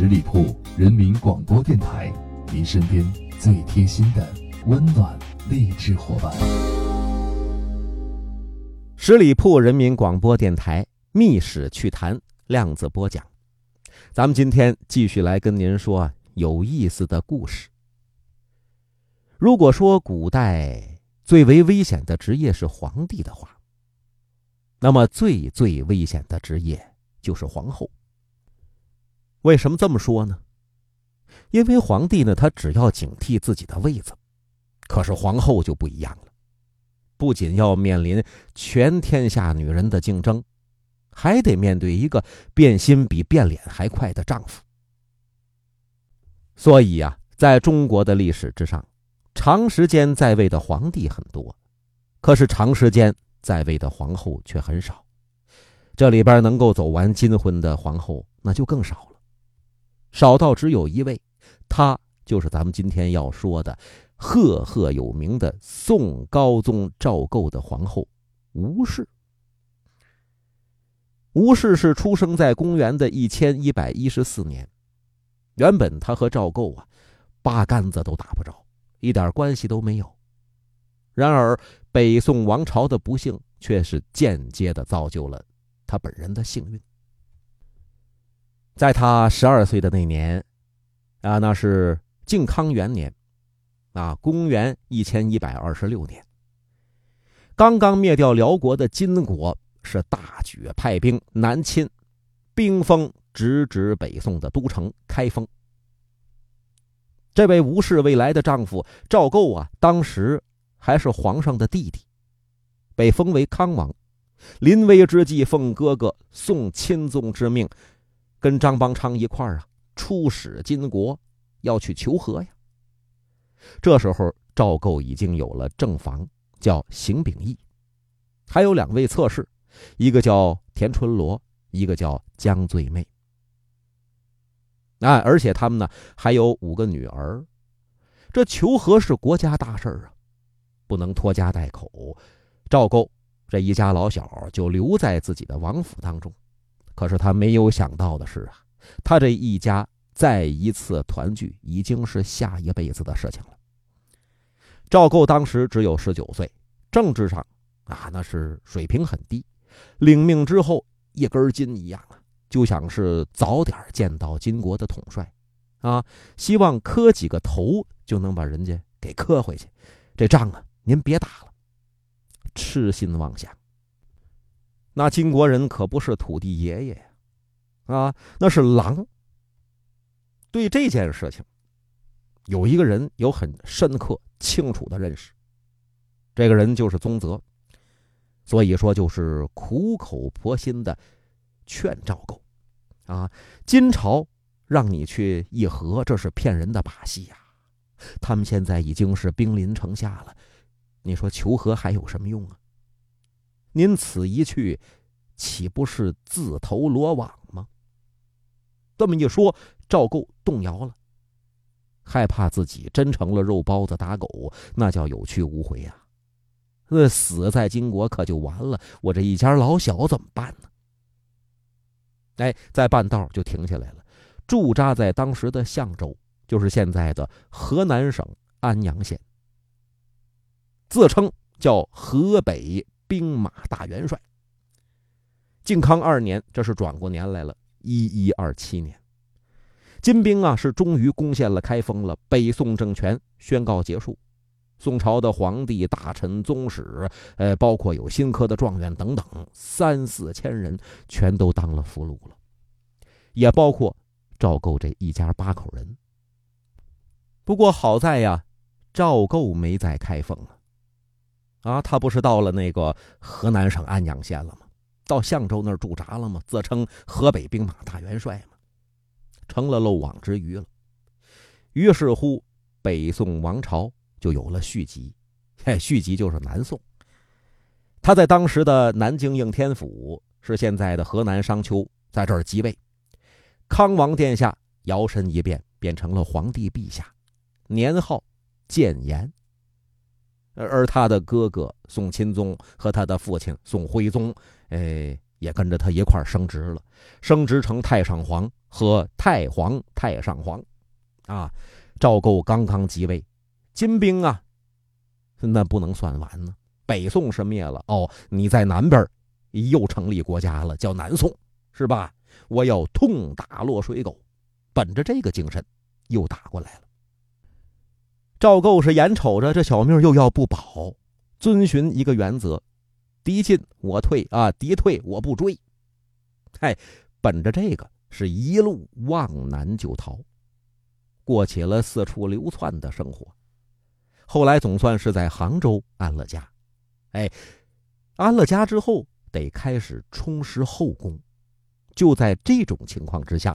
十里铺人民广播电台，您身边最贴心的温暖励志伙伴。十里铺人民广播电台《密史趣谈》量子播讲，咱们今天继续来跟您说有意思的故事。如果说古代最为危险的职业是皇帝的话，那么最最危险的职业就是皇后。为什么这么说呢？因为皇帝呢，他只要警惕自己的位子，可是皇后就不一样了，不仅要面临全天下女人的竞争，还得面对一个变心比变脸还快的丈夫。所以呀，在中国的历史之上，长时间在位的皇帝很多，可是长时间在位的皇后却很少。这里边能够走完金婚的皇后，那就更少了。少到只有一位，她就是咱们今天要说的赫赫有名的宋高宗赵构的皇后吴氏。吴氏是出生在公元的一千一百一十四年，原本她和赵构啊，八竿子都打不着，一点关系都没有。然而北宋王朝的不幸，却是间接的造就了他本人的幸运。在他十二岁的那年，啊，那是靖康元年，啊，公元一千一百二十六年。刚刚灭掉辽国的金国是大举派兵南侵，兵锋直指北宋的都城开封。这位吴氏未来的丈夫赵构啊，当时还是皇上的弟弟，被封为康王，临危之际奉哥哥宋钦宗之命。跟张邦昌一块儿啊，出使金国，要去求和呀。这时候赵构已经有了正房，叫邢秉义，还有两位侧室，一个叫田春罗，一个叫江醉妹。啊，而且他们呢还有五个女儿。这求和是国家大事啊，不能拖家带口。赵构这一家老小就留在自己的王府当中。可是他没有想到的是啊，他这一家再一次团聚已经是下一辈子的事情了。赵构当时只有十九岁，政治上啊那是水平很低，领命之后一根筋一样啊，就想是早点见到金国的统帅，啊，希望磕几个头就能把人家给磕回去，这仗啊您别打了，痴心妄想。那金国人可不是土地爷爷呀，啊，那是狼。对这件事情，有一个人有很深刻、清楚的认识，这个人就是宗泽，所以说就是苦口婆心的劝赵构，啊，金朝让你去议和，这是骗人的把戏呀。他们现在已经是兵临城下了，你说求和还有什么用啊？您此一去，岂不是自投罗网吗？这么一说，赵构动摇了，害怕自己真成了肉包子打狗，那叫有去无回呀！那死在金国可就完了，我这一家老小怎么办呢？哎，在半道就停下来了，驻扎在当时的象州，就是现在的河南省安阳县，自称叫河北。兵马大元帅。靖康二年，这是转过年来了，一一二七年，金兵啊是终于攻陷了开封了，北宋政权宣告结束，宋朝的皇帝、大臣、宗室，呃，包括有新科的状元等等，三四千人全都当了俘虏了，也包括赵构这一家八口人。不过好在呀，赵构没在开封啊。啊，他不是到了那个河南省安阳县了吗？到象州那儿驻扎了吗？自称河北兵马大元帅嘛，成了漏网之鱼了。于是乎，北宋王朝就有了续集，嘿，续集就是南宋。他在当时的南京应天府，是现在的河南商丘，在这儿即位。康王殿下摇身一变，变成了皇帝陛下，年号建炎。而他的哥哥宋钦宗和他的父亲宋徽宗，哎，也跟着他一块升职了，升职成太上皇，和太皇、太上皇。啊，赵构刚刚即位，金兵啊，那不能算完呢。北宋是灭了，哦，你在南边又成立国家了，叫南宋，是吧？我要痛打落水狗，本着这个精神，又打过来了。赵构是眼瞅着这小命又要不保，遵循一个原则：敌进我退啊，敌退我不追。哎，本着这个，是一路往南就逃，过起了四处流窜的生活。后来总算是在杭州安了家。哎，安了家之后，得开始充实后宫。就在这种情况之下，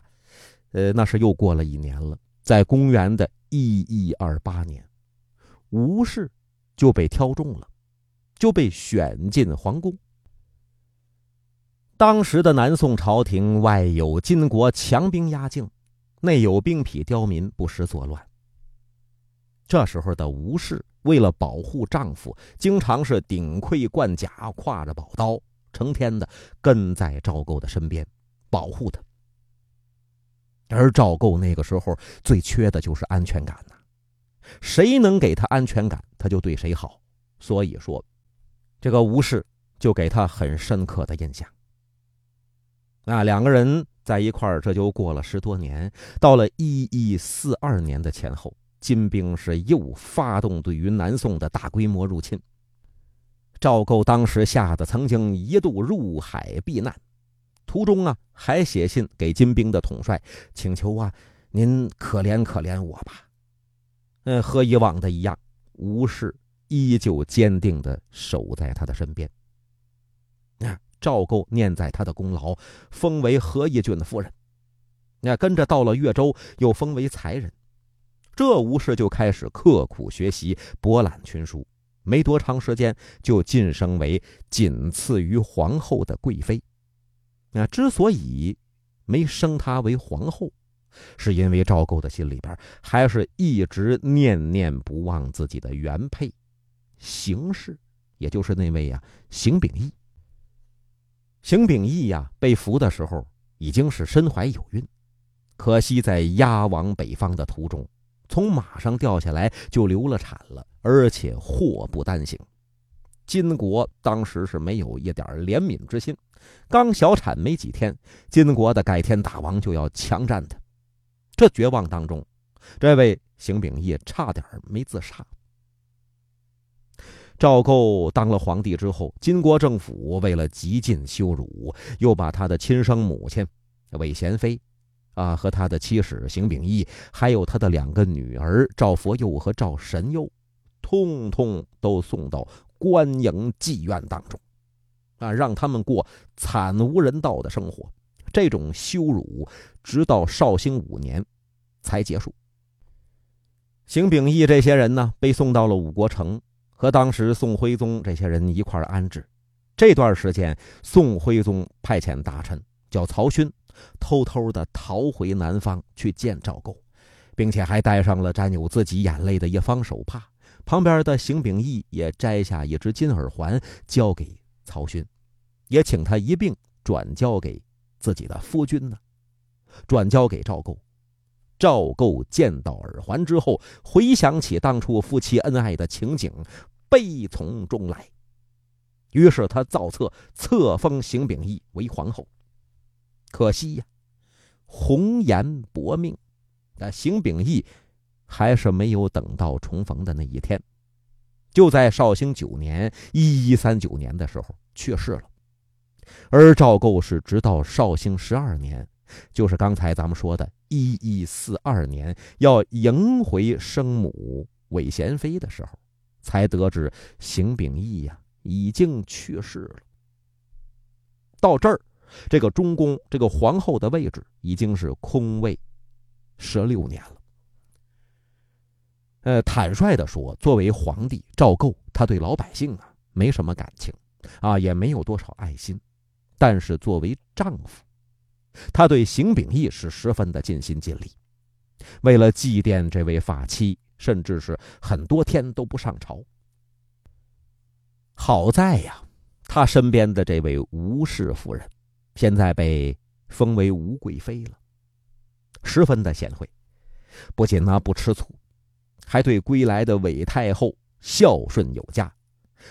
呃，那是又过了一年了。在公元的一一二八年，吴氏就被挑中了，就被选进皇宫。当时的南宋朝廷外有金国强兵压境，内有兵痞刁民不时作乱。这时候的吴氏。为了保护丈夫，经常是顶盔贯甲，挎着宝刀，成天的跟在赵构的身边，保护他。而赵构那个时候最缺的就是安全感呐，谁能给他安全感，他就对谁好。所以说，这个吴氏就给他很深刻的印象。那，两个人在一块儿，这就过了十多年，到了一一四二年的前后。金兵是又发动对于南宋的大规模入侵。赵构当时吓得曾经一度入海避难，途中啊还写信给金兵的统帅，请求啊您可怜可怜我吧。嗯，和以往的一样，吴氏依旧坚定的守在他的身边。那赵构念在他的功劳，封为何义郡的夫人。那跟着到了越州，又封为才人。这吴氏就开始刻苦学习，博览群书，没多长时间就晋升为仅次于皇后的贵妃。那之所以没升她为皇后，是因为赵构的心里边还是一直念念不忘自己的原配邢氏，也就是那位呀邢秉义。邢秉义呀被俘的时候已经是身怀有孕，可惜在押往北方的途中。从马上掉下来就流了产了，而且祸不单行。金国当时是没有一点怜悯之心，刚小产没几天，金国的盖天大王就要强占他。这绝望当中，这位邢秉义差点没自杀。赵构当了皇帝之后，金国政府为了极尽羞辱，又把他的亲生母亲韦贤妃。啊，和他的妻室邢秉义，还有他的两个女儿赵佛佑和赵神佑，通通都送到官营妓院当中，啊，让他们过惨无人道的生活。这种羞辱，直到绍兴五年才结束。邢秉义这些人呢，被送到了五国城，和当时宋徽宗这些人一块安置。这段时间，宋徽宗派遣大臣叫曹勋。偷偷的逃回南方去见赵构，并且还带上了沾有自己眼泪的一方手帕。旁边的邢秉义也摘下一只金耳环交给曹勋，也请他一并转交给自己的夫君呢，转交给赵构。赵构见到耳环之后，回想起当初夫妻恩爱的情景，悲从中来。于是他造册册封邢秉义为皇后。可惜呀，红颜薄命，那邢秉义还是没有等到重逢的那一天。就在绍兴九年（一一三九年）的时候去世了。而赵构是直到绍兴十二年，就是刚才咱们说的“一一四二年”，要迎回生母韦贤妃的时候，才得知邢秉义呀已经去世了。到这儿。这个中宫，这个皇后的位置已经是空位十六年了。呃，坦率的说，作为皇帝赵构，他对老百姓啊没什么感情，啊也没有多少爱心。但是作为丈夫，他对邢秉义是十分的尽心尽力。为了祭奠这位发妻，甚至是很多天都不上朝。好在呀，他身边的这位吴氏夫人。现在被封为吴贵妃了，十分的贤惠，不仅呢不吃醋，还对归来的韦太后孝顺有加，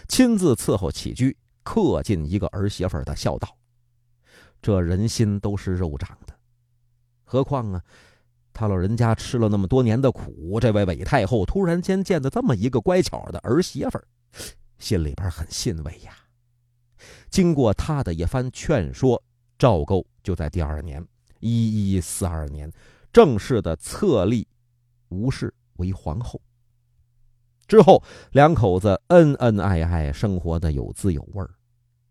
亲自伺候起居，恪尽一个儿媳妇的孝道。这人心都是肉长的，何况啊，他老人家吃了那么多年的苦，这位韦太后突然间见的这么一个乖巧的儿媳妇心里边很欣慰呀。经过他的一番劝说，赵构就在第二年（一一四二年）正式的册立吴氏为皇后。之后，两口子恩恩爱爱，生活的有滋有味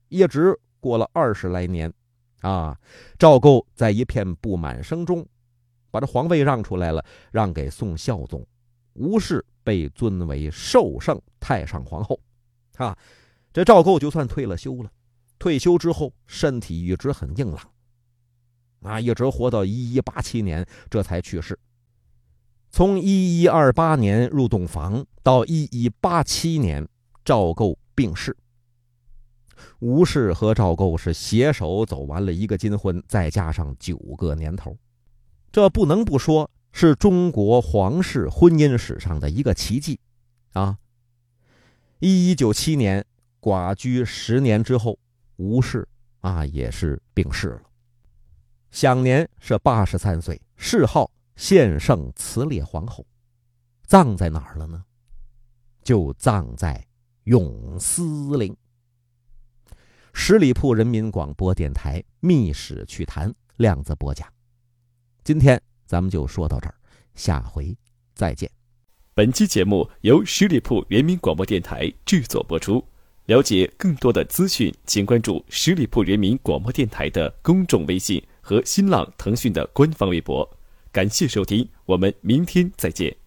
一直过了二十来年。啊，赵构在一片不满声中，把这皇位让出来了，让给宋孝宗。吴氏被尊为寿圣太上皇后。啊，这赵构就算退了休了。退休之后，身体一直很硬朗。啊，一直活到一一八七年，这才去世。从一一二八年入洞房到一一八七年，赵构病逝。吴氏和赵构是携手走完了一个金婚，再加上九个年头，这不能不说是中国皇室婚姻史上的一个奇迹，啊！一一九七年寡居十年之后，吴氏啊也是病逝了，享年是八十三岁，谥号献圣慈烈皇后，葬在哪儿了呢？就葬在永思陵。十里铺人民广播电台《秘史趣谈》量子播讲，今天咱们就说到这儿，下回再见。本期节目由十里铺人民广播电台制作播出。了解更多的资讯，请关注十里铺人民广播电台的公众微信和新浪、腾讯的官方微博。感谢收听，我们明天再见。